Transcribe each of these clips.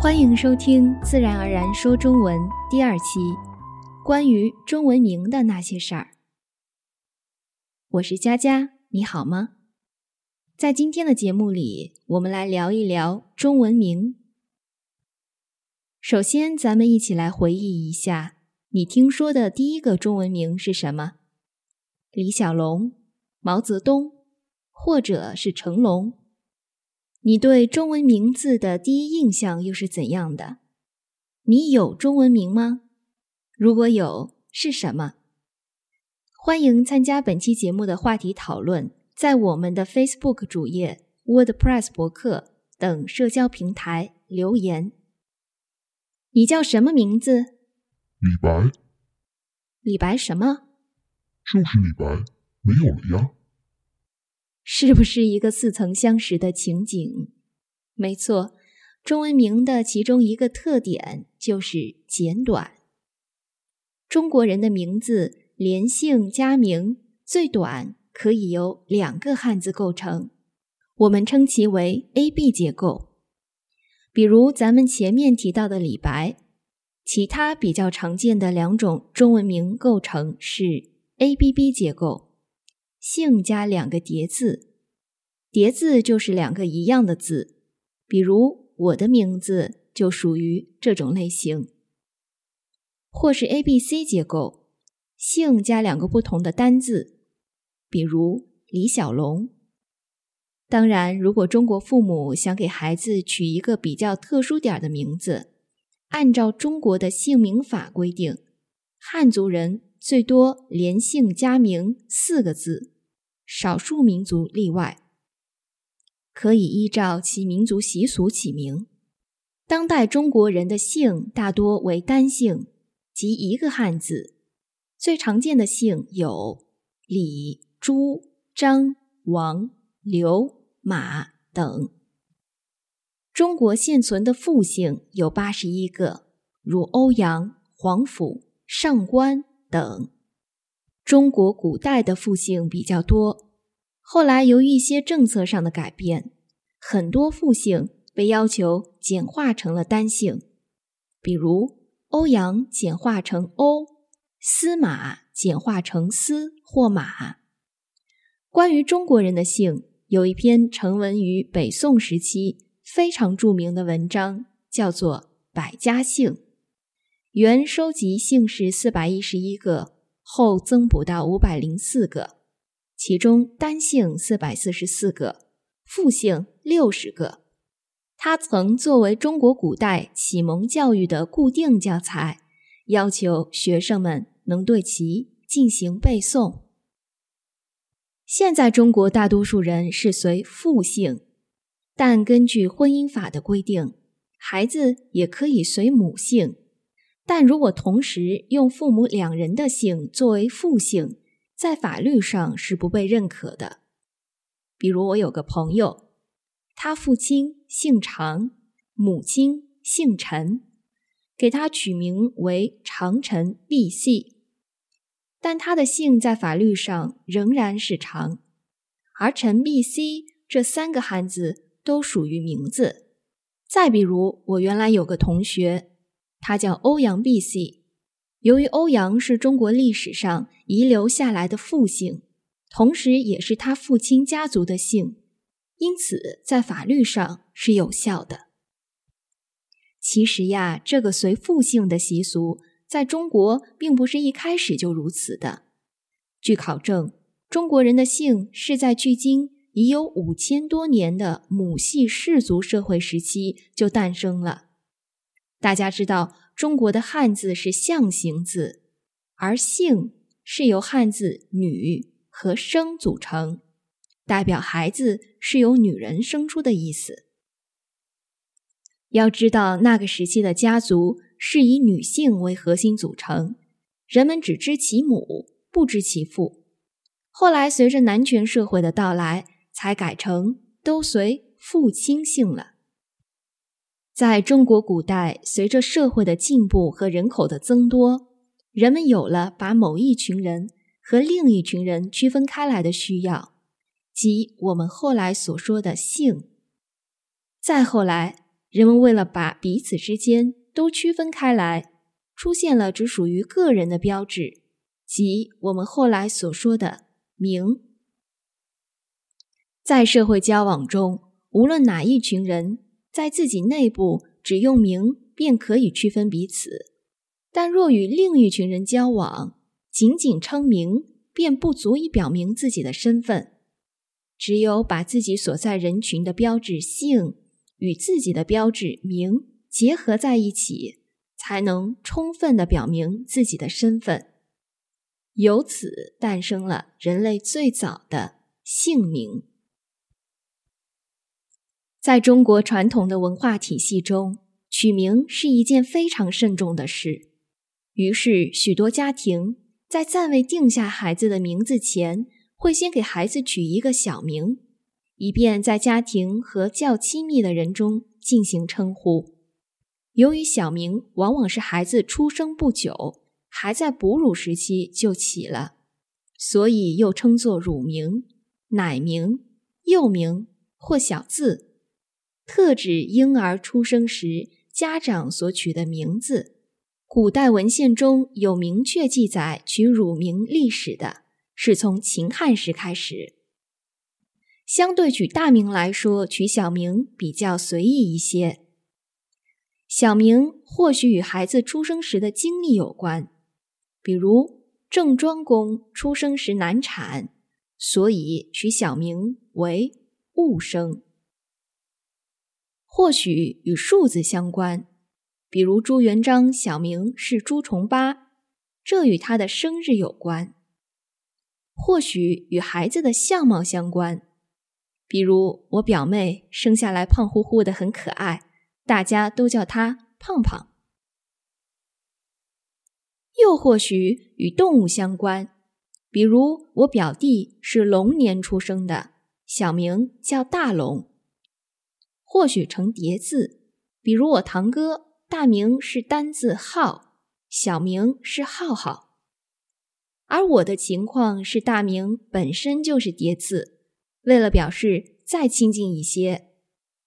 欢迎收听《自然而然说中文》第二期，关于中文名的那些事儿。我是佳佳，你好吗？在今天的节目里，我们来聊一聊中文名。首先，咱们一起来回忆一下，你听说的第一个中文名是什么？李小龙、毛泽东，或者是成龙？你对中文名字的第一印象又是怎样的？你有中文名吗？如果有，是什么？欢迎参加本期节目的话题讨论，在我们的 Facebook 主页、WordPress 博客等社交平台留言。你叫什么名字？李白，李白什么？就是李白，没有了呀。是不是一个似曾相识的情景？没错，中文名的其中一个特点就是简短。中国人的名字连姓加名，最短可以由两个汉字构成，我们称其为 A B 结构。比如咱们前面提到的李白，其他比较常见的两种中文名构成是 A B B 结构。姓加两个叠字，叠字就是两个一样的字，比如我的名字就属于这种类型。或是 A B C 结构，姓加两个不同的单字，比如李小龙。当然，如果中国父母想给孩子取一个比较特殊点的名字，按照中国的姓名法规定，汉族人。最多连姓加名四个字，少数民族例外，可以依照其民族习俗起名。当代中国人的姓大多为单姓，即一个汉字。最常见的姓有李、朱、张、王、刘、马等。中国现存的复姓有八十一个，如欧阳、皇甫、上官。等，中国古代的复姓比较多。后来由于一些政策上的改变，很多复姓被要求简化成了单姓，比如欧阳简化成欧，司马简化成司或马。关于中国人的姓，有一篇成文于北宋时期非常著名的文章，叫做《百家姓》。原收集姓氏四百一十一个，后增补到五百零四个，其中单姓四百四十四个，复姓六十个。他曾作为中国古代启蒙教育的固定教材，要求学生们能对其进行背诵。现在中国大多数人是随父姓，但根据婚姻法的规定，孩子也可以随母姓。但如果同时用父母两人的姓作为父姓，在法律上是不被认可的。比如我有个朋友，他父亲姓常，母亲姓陈，给他取名为长陈 B.C，但他的姓在法律上仍然是常，而陈 B.C 这三个汉字都属于名字。再比如，我原来有个同学。他叫欧阳 B.C，由于欧阳是中国历史上遗留下来的父姓，同时也是他父亲家族的姓，因此在法律上是有效的。其实呀，这个随父姓的习俗在中国并不是一开始就如此的。据考证，中国人的姓是在距今已有五千多年的母系氏族社会时期就诞生了。大家知道，中国的汉字是象形字，而姓是由汉字“女”和“生”组成，代表孩子是由女人生出的意思。要知道，那个时期的家族是以女性为核心组成，人们只知其母，不知其父。后来，随着男权社会的到来，才改成都随父亲姓了。在中国古代，随着社会的进步和人口的增多，人们有了把某一群人和另一群人区分开来的需要，即我们后来所说的姓。再后来，人们为了把彼此之间都区分开来，出现了只属于个人的标志，即我们后来所说的名。在社会交往中，无论哪一群人，在自己内部只用名便可以区分彼此；但若与另一群人交往，仅仅称名便不足以表明自己的身份。只有把自己所在人群的标志姓与自己的标志名结合在一起，才能充分的表明自己的身份。由此诞生了人类最早的姓名。在中国传统的文化体系中，取名是一件非常慎重的事。于是，许多家庭在暂未定下孩子的名字前，会先给孩子取一个小名，以便在家庭和较亲密的人中进行称呼。由于小名往往是孩子出生不久，还在哺乳时期就起了，所以又称作乳名、奶名、幼名或小字。特指婴儿出生时家长所取的名字。古代文献中有明确记载取乳名历史的，是从秦汉时开始。相对取大名来说，取小名比较随意一些。小名或许与孩子出生时的经历有关，比如郑庄公出生时难产，所以取小名为戊生。或许与数字相关，比如朱元璋小名是朱重八，这与他的生日有关；或许与孩子的相貌相关，比如我表妹生下来胖乎乎的，很可爱，大家都叫她胖胖；又或许与动物相关，比如我表弟是龙年出生的，小名叫大龙。或许成叠字，比如我堂哥大名是单字浩，小名是浩浩，而我的情况是大名本身就是叠字，为了表示再亲近一些，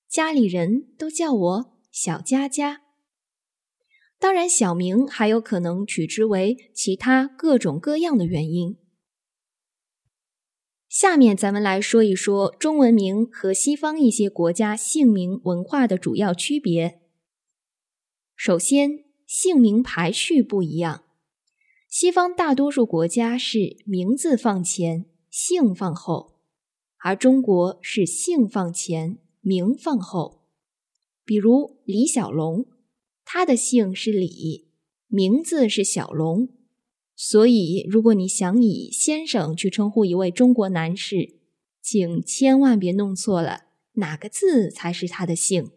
家里人都叫我小佳佳。当然，小名还有可能取之为其他各种各样的原因。下面咱们来说一说中文名和西方一些国家姓名文化的主要区别。首先，姓名排序不一样。西方大多数国家是名字放前，姓放后，而中国是姓放前，名放后。比如李小龙，他的姓是李，名字是小龙。所以，如果你想以先生去称呼一位中国男士，请千万别弄错了哪个字才是他的姓。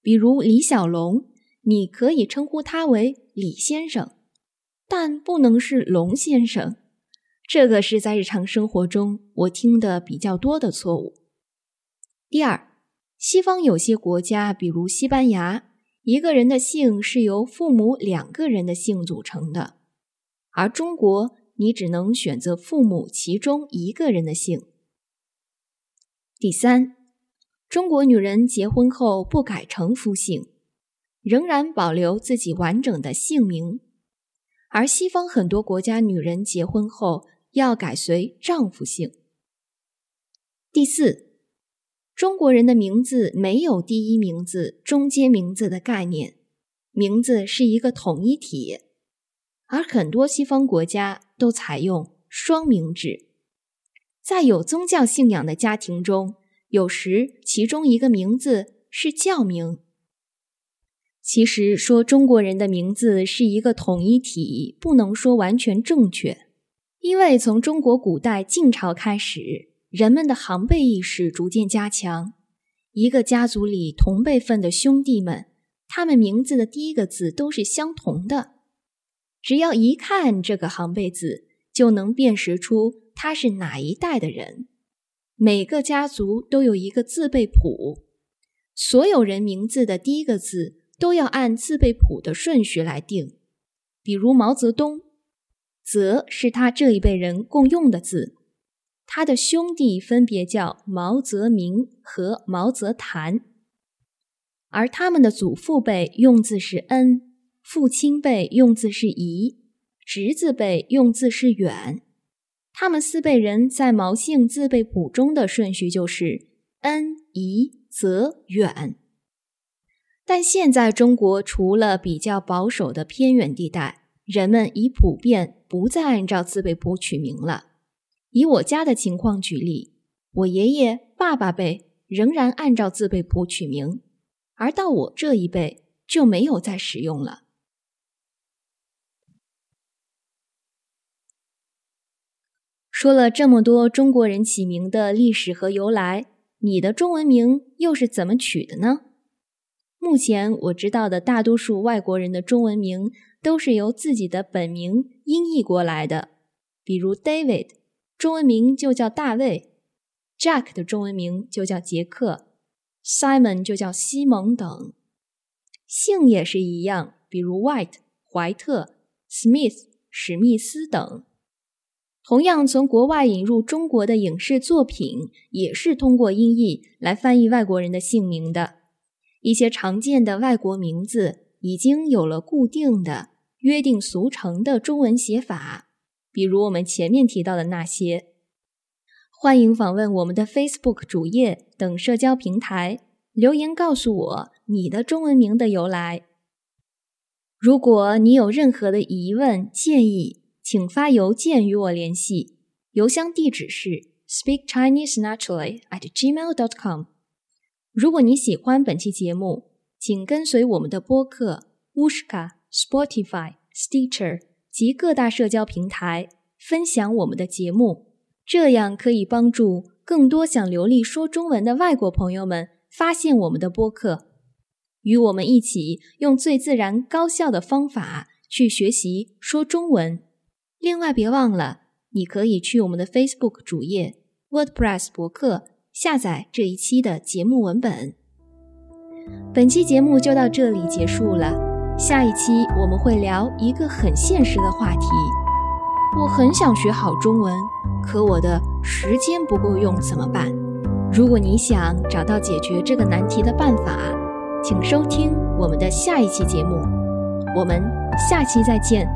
比如李小龙，你可以称呼他为李先生，但不能是龙先生。这个是在日常生活中我听的比较多的错误。第二，西方有些国家，比如西班牙，一个人的姓是由父母两个人的姓组成的。而中国，你只能选择父母其中一个人的姓。第三，中国女人结婚后不改成夫姓，仍然保留自己完整的姓名；而西方很多国家女人结婚后要改随丈夫姓。第四，中国人的名字没有第一名字、中间名字的概念，名字是一个统一体。而很多西方国家都采用双名制，在有宗教信仰的家庭中，有时其中一个名字是教名。其实说中国人的名字是一个统一体，不能说完全正确，因为从中国古代晋朝开始，人们的行辈意识逐渐加强，一个家族里同辈分的兄弟们，他们名字的第一个字都是相同的。只要一看这个行辈字，就能辨识出他是哪一代的人。每个家族都有一个字辈谱，所有人名字的第一个字都要按字辈谱的顺序来定。比如毛泽东，“泽”是他这一辈人共用的字，他的兄弟分别叫毛泽民和毛泽谭。而他们的祖父辈用字是恩，父亲辈用字是宜，侄子辈用字是远。他们四辈人在毛姓字辈谱中的顺序就是恩、宜、泽、远。但现在中国除了比较保守的偏远地带，人们已普遍不再按照字辈谱取名了。以我家的情况举例，我爷爷、爸爸辈仍然按照字辈谱取名。而到我这一辈就没有再使用了。说了这么多中国人起名的历史和由来，你的中文名又是怎么取的呢？目前我知道的大多数外国人的中文名都是由自己的本名音译过来的，比如 David，中文名就叫大卫；Jack 的中文名就叫杰克。Simon 就叫西蒙等，姓也是一样，比如 White 怀特、Smith 史密斯等。同样，从国外引入中国的影视作品，也是通过音译来翻译外国人的姓名的。一些常见的外国名字已经有了固定的、约定俗成的中文写法，比如我们前面提到的那些。欢迎访问我们的 Facebook 主页等社交平台，留言告诉我你的中文名的由来。如果你有任何的疑问建议，请发邮件与我联系，邮箱地址是 speakchinesenaturally@gmail.com。如果你喜欢本期节目，请跟随我们的播客 Wooshka、Spotify、Stitcher 及各大社交平台，分享我们的节目。这样可以帮助更多想流利说中文的外国朋友们发现我们的播客，与我们一起用最自然、高效的方法去学习说中文。另外，别忘了，你可以去我们的 Facebook 主页 WordPress 博客下载这一期的节目文本。本期节目就到这里结束了，下一期我们会聊一个很现实的话题。我很想学好中文。可我的时间不够用怎么办？如果你想找到解决这个难题的办法，请收听我们的下一期节目。我们下期再见。